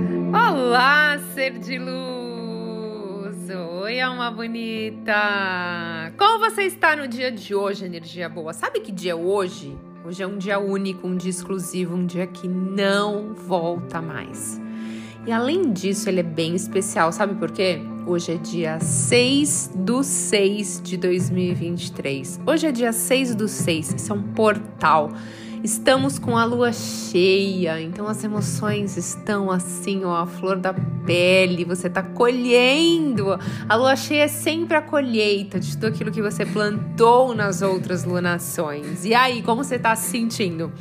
Olá, ser de luz! Oi, alma bonita! Como você está no dia de hoje, energia boa? Sabe que dia é hoje? Hoje é um dia único, um dia exclusivo, um dia que não volta mais. E além disso, ele é bem especial, sabe por quê? Hoje é dia 6 do 6 de 2023. Hoje é dia 6 do 6, isso é um portal Estamos com a lua cheia, então as emoções estão assim, ó, a flor da pele, você tá colhendo. A lua cheia é sempre a colheita de tudo aquilo que você plantou nas outras lunações. E aí, como você tá se sentindo?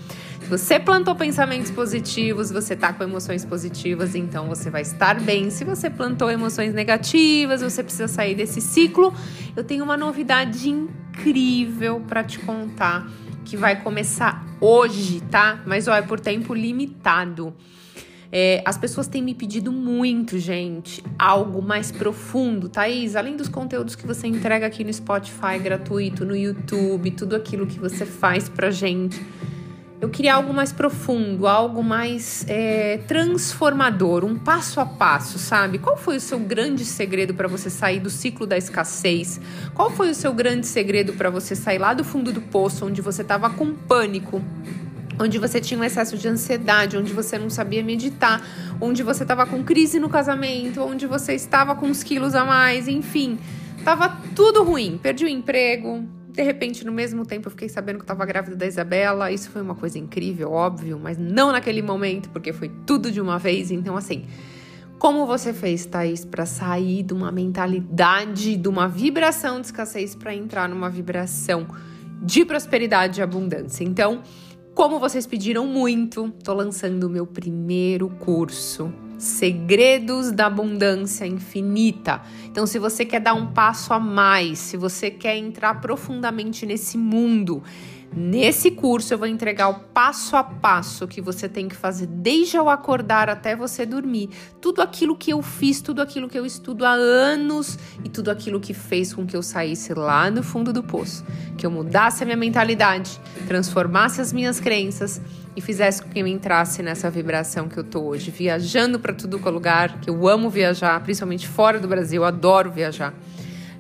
Se você plantou pensamentos positivos, você tá com emoções positivas, então você vai estar bem. Se você plantou emoções negativas, você precisa sair desse ciclo. Eu tenho uma novidade incrível para te contar que vai começar hoje, tá? Mas ó, é por tempo limitado. É, as pessoas têm me pedido muito, gente, algo mais profundo, Thaís. Além dos conteúdos que você entrega aqui no Spotify gratuito, no YouTube, tudo aquilo que você faz pra gente eu queria algo mais profundo, algo mais é, transformador, um passo a passo, sabe? Qual foi o seu grande segredo para você sair do ciclo da escassez? Qual foi o seu grande segredo para você sair lá do fundo do poço, onde você estava com pânico? Onde você tinha um excesso de ansiedade, onde você não sabia meditar, onde você estava com crise no casamento, onde você estava com uns quilos a mais, enfim, tava tudo ruim. Perdi o emprego, de repente, no mesmo tempo, eu fiquei sabendo que eu tava grávida da Isabela. Isso foi uma coisa incrível, óbvio, mas não naquele momento, porque foi tudo de uma vez. Então, assim, como você fez, Thaís, para sair de uma mentalidade, de uma vibração de escassez para entrar numa vibração de prosperidade e abundância? Então, como vocês pediram muito, tô lançando o meu primeiro curso Segredos da Abundância Infinita. Então, se você quer dar um passo a mais, se você quer entrar profundamente nesse mundo, Nesse curso eu vou entregar o passo a passo que você tem que fazer desde ao acordar até você dormir. Tudo aquilo que eu fiz, tudo aquilo que eu estudo há anos e tudo aquilo que fez com que eu saísse lá no fundo do poço, que eu mudasse a minha mentalidade, transformasse as minhas crenças e fizesse com que eu entrasse nessa vibração que eu tô hoje, viajando para tudo que é lugar, que eu amo viajar, principalmente fora do Brasil, eu adoro viajar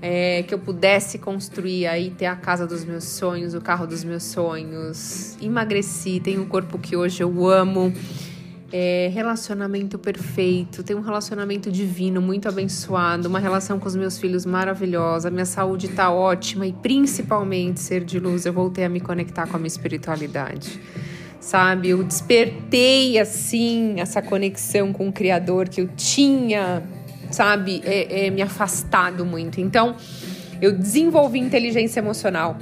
é, que eu pudesse construir aí, ter a casa dos meus sonhos, o carro dos meus sonhos. Emagreci, tenho o corpo que hoje eu amo. É, relacionamento perfeito, tenho um relacionamento divino, muito abençoado, uma relação com os meus filhos maravilhosa, minha saúde tá ótima e principalmente ser de luz, eu voltei a me conectar com a minha espiritualidade. Sabe, eu despertei assim essa conexão com o Criador que eu tinha sabe, é, é, me afastado muito. Então, eu desenvolvi inteligência emocional,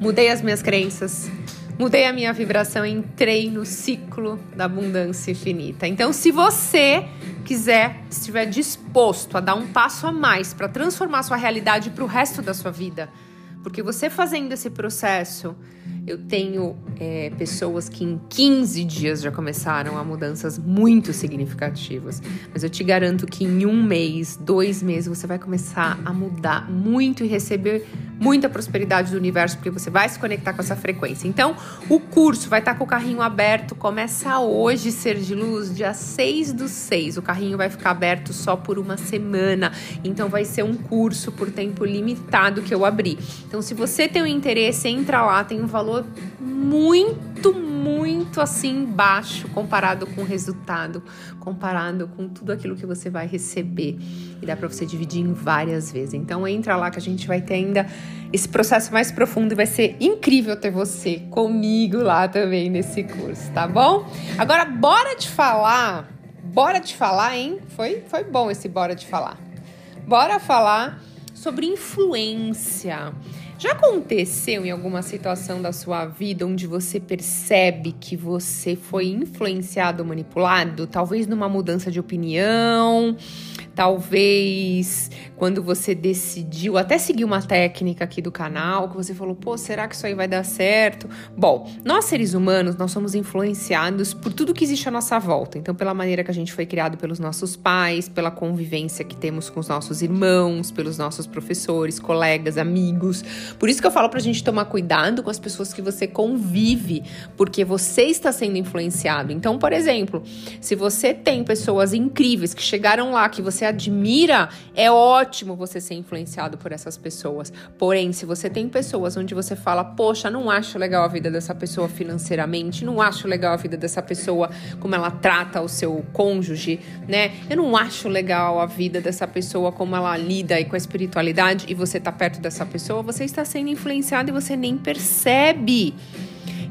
mudei as minhas crenças, mudei a minha vibração, entrei no ciclo da abundância infinita. Então, se você quiser, estiver disposto a dar um passo a mais para transformar sua realidade para o resto da sua vida, porque você fazendo esse processo, eu tenho é, pessoas que em 15 dias já começaram a mudanças muito significativas. Mas eu te garanto que em um mês, dois meses, você vai começar a mudar muito e receber muita prosperidade do universo, porque você vai se conectar com essa frequência. Então, o curso vai estar com o carrinho aberto. Começa hoje, Ser de Luz, dia 6 do 6. O carrinho vai ficar aberto só por uma semana. Então, vai ser um curso por tempo limitado que eu abri. Então, se você tem um interesse, entra lá, tem um valor muito, muito assim baixo comparado com o resultado, comparado com tudo aquilo que você vai receber. E dá para você dividir em várias vezes. Então entra lá que a gente vai ter ainda esse processo mais profundo e vai ser incrível ter você comigo lá também nesse curso, tá bom? Agora bora te falar, bora te falar, hein? Foi foi bom esse bora te falar. Bora falar sobre influência. Já aconteceu em alguma situação da sua vida onde você percebe que você foi influenciado manipulado? Talvez numa mudança de opinião, Talvez quando você decidiu até seguir uma técnica aqui do canal, que você falou, pô, será que isso aí vai dar certo? Bom, nós seres humanos, nós somos influenciados por tudo que existe à nossa volta. Então, pela maneira que a gente foi criado pelos nossos pais, pela convivência que temos com os nossos irmãos, pelos nossos professores, colegas, amigos. Por isso que eu falo pra gente tomar cuidado com as pessoas que você convive, porque você está sendo influenciado. Então, por exemplo, se você tem pessoas incríveis que chegaram lá, que você admira, é ótimo você ser influenciado por essas pessoas. Porém, se você tem pessoas onde você fala, poxa, não acho legal a vida dessa pessoa financeiramente, não acho legal a vida dessa pessoa como ela trata o seu cônjuge, né? Eu não acho legal a vida dessa pessoa como ela lida aí com a espiritualidade e você tá perto dessa pessoa, você está sendo influenciado e você nem percebe.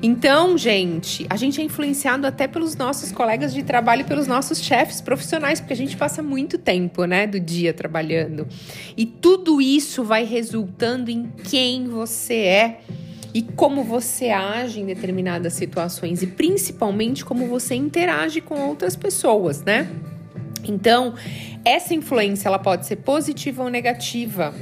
Então, gente, a gente é influenciado até pelos nossos colegas de trabalho pelos nossos chefes profissionais, porque a gente passa muito tempo, né, do dia trabalhando. E tudo isso vai resultando em quem você é e como você age em determinadas situações e principalmente como você interage com outras pessoas, né? Então, essa influência ela pode ser positiva ou negativa.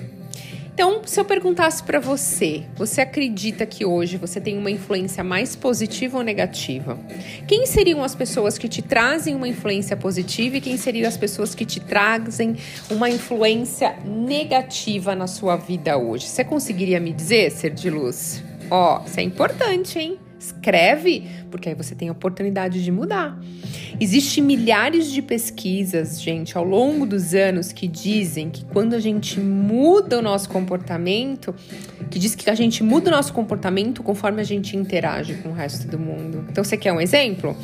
Então, se eu perguntasse para você, você acredita que hoje você tem uma influência mais positiva ou negativa? Quem seriam as pessoas que te trazem uma influência positiva e quem seriam as pessoas que te trazem uma influência negativa na sua vida hoje? Você conseguiria me dizer, ser de luz? Ó, isso é importante, hein? Escreve, porque aí você tem a oportunidade de mudar. Existem milhares de pesquisas, gente, ao longo dos anos que dizem que quando a gente muda o nosso comportamento, que diz que a gente muda o nosso comportamento conforme a gente interage com o resto do mundo. Então, você quer um exemplo?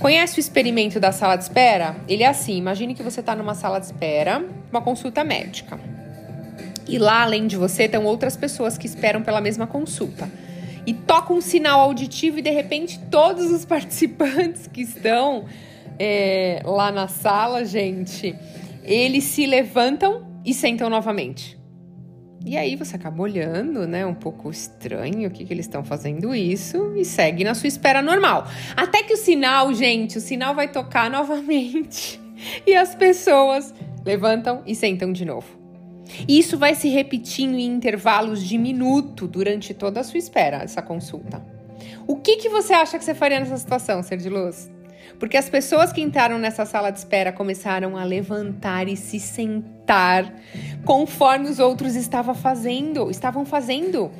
Conhece o experimento da sala de espera? Ele é assim: imagine que você está numa sala de espera, uma consulta médica. E lá, além de você, estão outras pessoas que esperam pela mesma consulta e toca um sinal auditivo e de repente todos os participantes que estão é, lá na sala, gente, eles se levantam e sentam novamente. E aí você acaba olhando, né? Um pouco estranho o que, que eles estão fazendo isso e segue na sua espera normal. Até que o sinal, gente, o sinal vai tocar novamente. E as pessoas levantam e sentam de novo. E isso vai se repetindo em intervalos de minuto durante toda a sua espera, essa consulta. O que, que você acha que você faria nessa situação, ser de luz? Porque as pessoas que entraram nessa sala de espera começaram a levantar e se sentar conforme os outros estavam fazendo, estavam fazendo.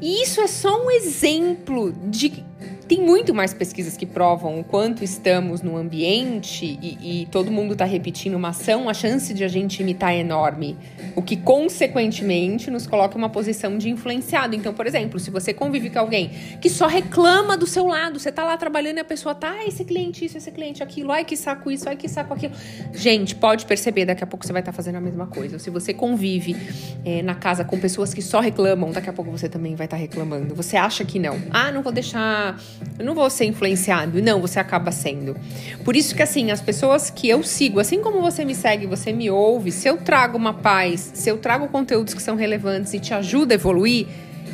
E isso é só um exemplo de tem muito mais pesquisas que provam o quanto estamos no ambiente e, e todo mundo está repetindo uma ação, a chance de a gente imitar é enorme. O que, consequentemente, nos coloca em uma posição de influenciado. Então, por exemplo, se você convive com alguém que só reclama do seu lado, você tá lá trabalhando e a pessoa tá, ah, esse cliente isso, esse cliente aquilo, ai que saco isso, ai que saco aquilo. Gente, pode perceber, daqui a pouco você vai estar tá fazendo a mesma coisa. Se você convive é, na casa com pessoas que só reclamam, daqui a pouco você também vai estar tá reclamando. Você acha que não. Ah, não vou deixar eu não vou ser influenciado. Não, você acaba sendo. Por isso que, assim, as pessoas que eu sigo, assim como você me segue, você me ouve, se eu trago uma paz, se eu trago conteúdos que são relevantes e te ajuda a evoluir,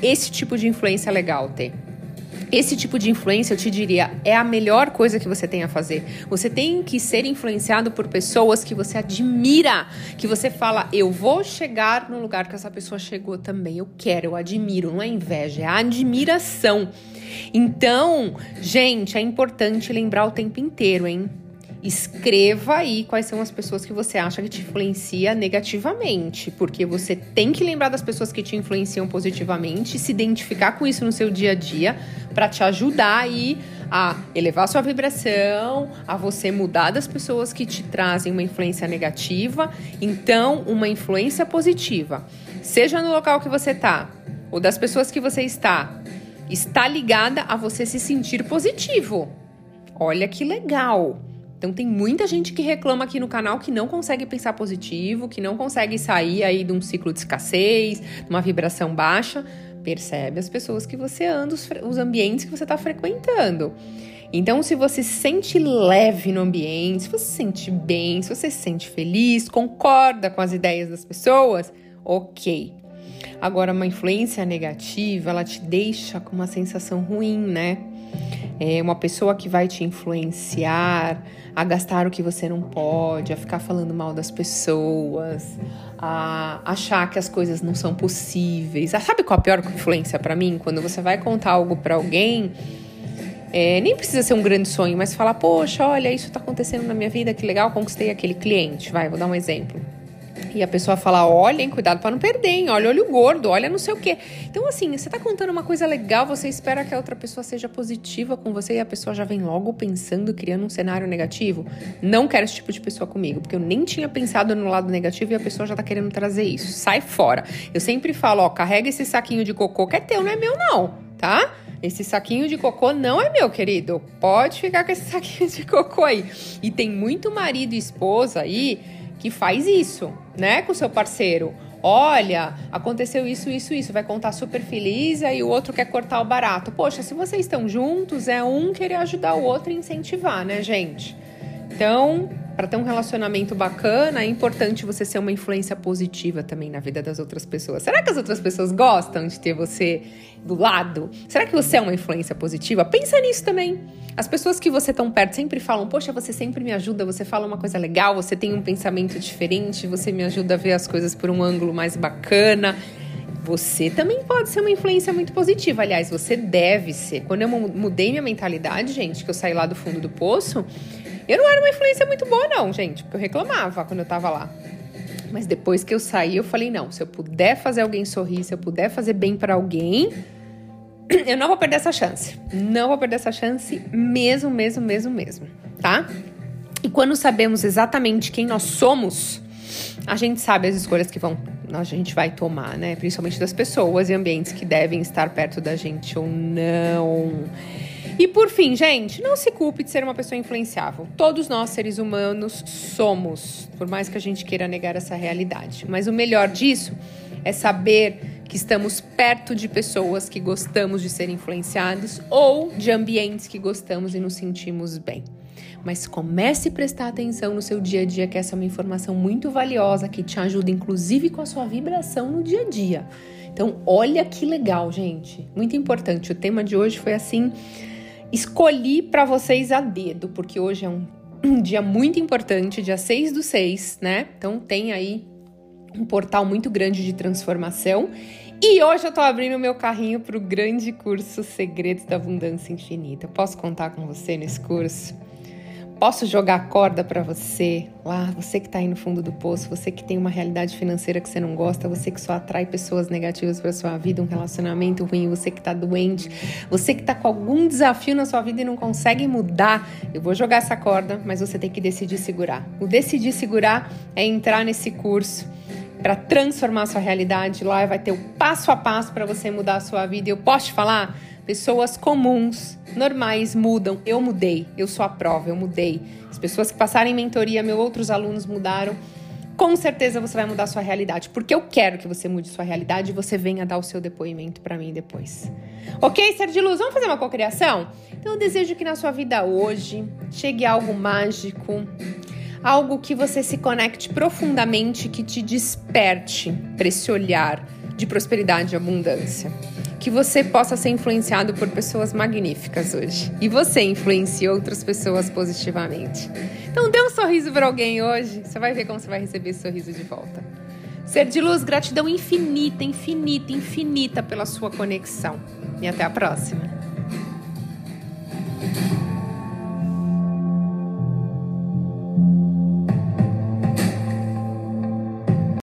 esse tipo de influência é legal ter. Esse tipo de influência, eu te diria, é a melhor coisa que você tem a fazer. Você tem que ser influenciado por pessoas que você admira, que você fala, eu vou chegar no lugar que essa pessoa chegou também. Eu quero, eu admiro. Não é inveja, é admiração. Então, gente, é importante lembrar o tempo inteiro, hein? Escreva aí quais são as pessoas que você acha que te influencia negativamente, porque você tem que lembrar das pessoas que te influenciam positivamente, se identificar com isso no seu dia a dia para te ajudar aí a elevar sua vibração, a você mudar das pessoas que te trazem uma influência negativa, então uma influência positiva, seja no local que você tá ou das pessoas que você está, está ligada a você se sentir positivo. Olha que legal. Então tem muita gente que reclama aqui no canal que não consegue pensar positivo, que não consegue sair aí de um ciclo de escassez, de uma vibração baixa. Percebe as pessoas que você anda, os, os ambientes que você está frequentando. Então, se você se sente leve no ambiente, se você se sente bem, se você se sente feliz, concorda com as ideias das pessoas, ok. Agora, uma influência negativa, ela te deixa com uma sensação ruim, né? É uma pessoa que vai te influenciar a gastar o que você não pode, a ficar falando mal das pessoas, a achar que as coisas não são possíveis. Ah, sabe qual a pior influência para mim? Quando você vai contar algo para alguém, é, nem precisa ser um grande sonho, mas falar, poxa, olha, isso tá acontecendo na minha vida, que legal, conquistei aquele cliente. Vai, vou dar um exemplo. E a pessoa fala: olhem, cuidado para não perder, hein? olha olho gordo, olha não sei o quê. Então, assim, você tá contando uma coisa legal, você espera que a outra pessoa seja positiva com você e a pessoa já vem logo pensando, criando um cenário negativo. Não quero esse tipo de pessoa comigo, porque eu nem tinha pensado no lado negativo e a pessoa já tá querendo trazer isso. Sai fora. Eu sempre falo: ó, carrega esse saquinho de cocô que é teu, não é meu, não, tá? Esse saquinho de cocô não é meu, querido. Pode ficar com esse saquinho de cocô aí. E tem muito marido e esposa aí que faz isso, né, com seu parceiro. Olha, aconteceu isso, isso, isso. Vai contar super feliz, aí o outro quer cortar o barato. Poxa, se vocês estão juntos, é um querer ajudar o outro e incentivar, né, gente? Então, para ter um relacionamento bacana, é importante você ser uma influência positiva também na vida das outras pessoas. Será que as outras pessoas gostam de ter você do lado? Será que você é uma influência positiva? Pensa nisso também. As pessoas que você tão perto sempre falam: "Poxa, você sempre me ajuda, você fala uma coisa legal, você tem um pensamento diferente, você me ajuda a ver as coisas por um ângulo mais bacana". Você também pode ser uma influência muito positiva. Aliás, você deve ser. Quando eu mudei minha mentalidade, gente, que eu saí lá do fundo do poço, eu não era uma influência muito boa, não, gente, porque eu reclamava quando eu tava lá. Mas depois que eu saí, eu falei: não, se eu puder fazer alguém sorrir, se eu puder fazer bem para alguém, eu não vou perder essa chance. Não vou perder essa chance mesmo, mesmo, mesmo, mesmo, tá? E quando sabemos exatamente quem nós somos, a gente sabe as escolhas que vão a gente vai tomar, né? Principalmente das pessoas e ambientes que devem estar perto da gente ou não. E por fim, gente, não se culpe de ser uma pessoa influenciável. Todos nós, seres humanos, somos, por mais que a gente queira negar essa realidade. Mas o melhor disso é saber que estamos perto de pessoas que gostamos de ser influenciados ou de ambientes que gostamos e nos sentimos bem. Mas comece a prestar atenção no seu dia a dia, que essa é uma informação muito valiosa que te ajuda, inclusive, com a sua vibração no dia a dia. Então, olha que legal, gente. Muito importante. O tema de hoje foi assim escolhi para vocês a dedo, porque hoje é um, dia muito importante, dia 6 do 6, né? Então tem aí um portal muito grande de transformação. E hoje eu tô abrindo meu carrinho para o grande curso Segredos da Abundância Infinita. Posso contar com você nesse curso? Posso jogar corda para você lá, você que está aí no fundo do poço, você que tem uma realidade financeira que você não gosta, você que só atrai pessoas negativas para sua vida, um relacionamento ruim, você que está doente, você que está com algum desafio na sua vida e não consegue mudar. Eu vou jogar essa corda, mas você tem que decidir segurar. O decidir segurar é entrar nesse curso para transformar a sua realidade. Lá vai ter o passo a passo para você mudar a sua vida. E eu posso te falar, pessoas comuns normais mudam. Eu mudei, eu sou a prova, eu mudei. As pessoas que passarem mentoria, meus outros alunos mudaram. Com certeza você vai mudar a sua realidade, porque eu quero que você mude sua realidade e você venha dar o seu depoimento para mim depois. Ok, ser de luz, vamos fazer uma cocriação? Então eu desejo que na sua vida hoje chegue algo mágico, algo que você se conecte profundamente, que te desperte para esse olhar de prosperidade e abundância que você possa ser influenciado por pessoas magníficas hoje. E você influencie outras pessoas positivamente. Então dê um sorriso para alguém hoje, você vai ver como você vai receber esse sorriso de volta. Ser de luz, gratidão infinita, infinita, infinita pela sua conexão. E até a próxima.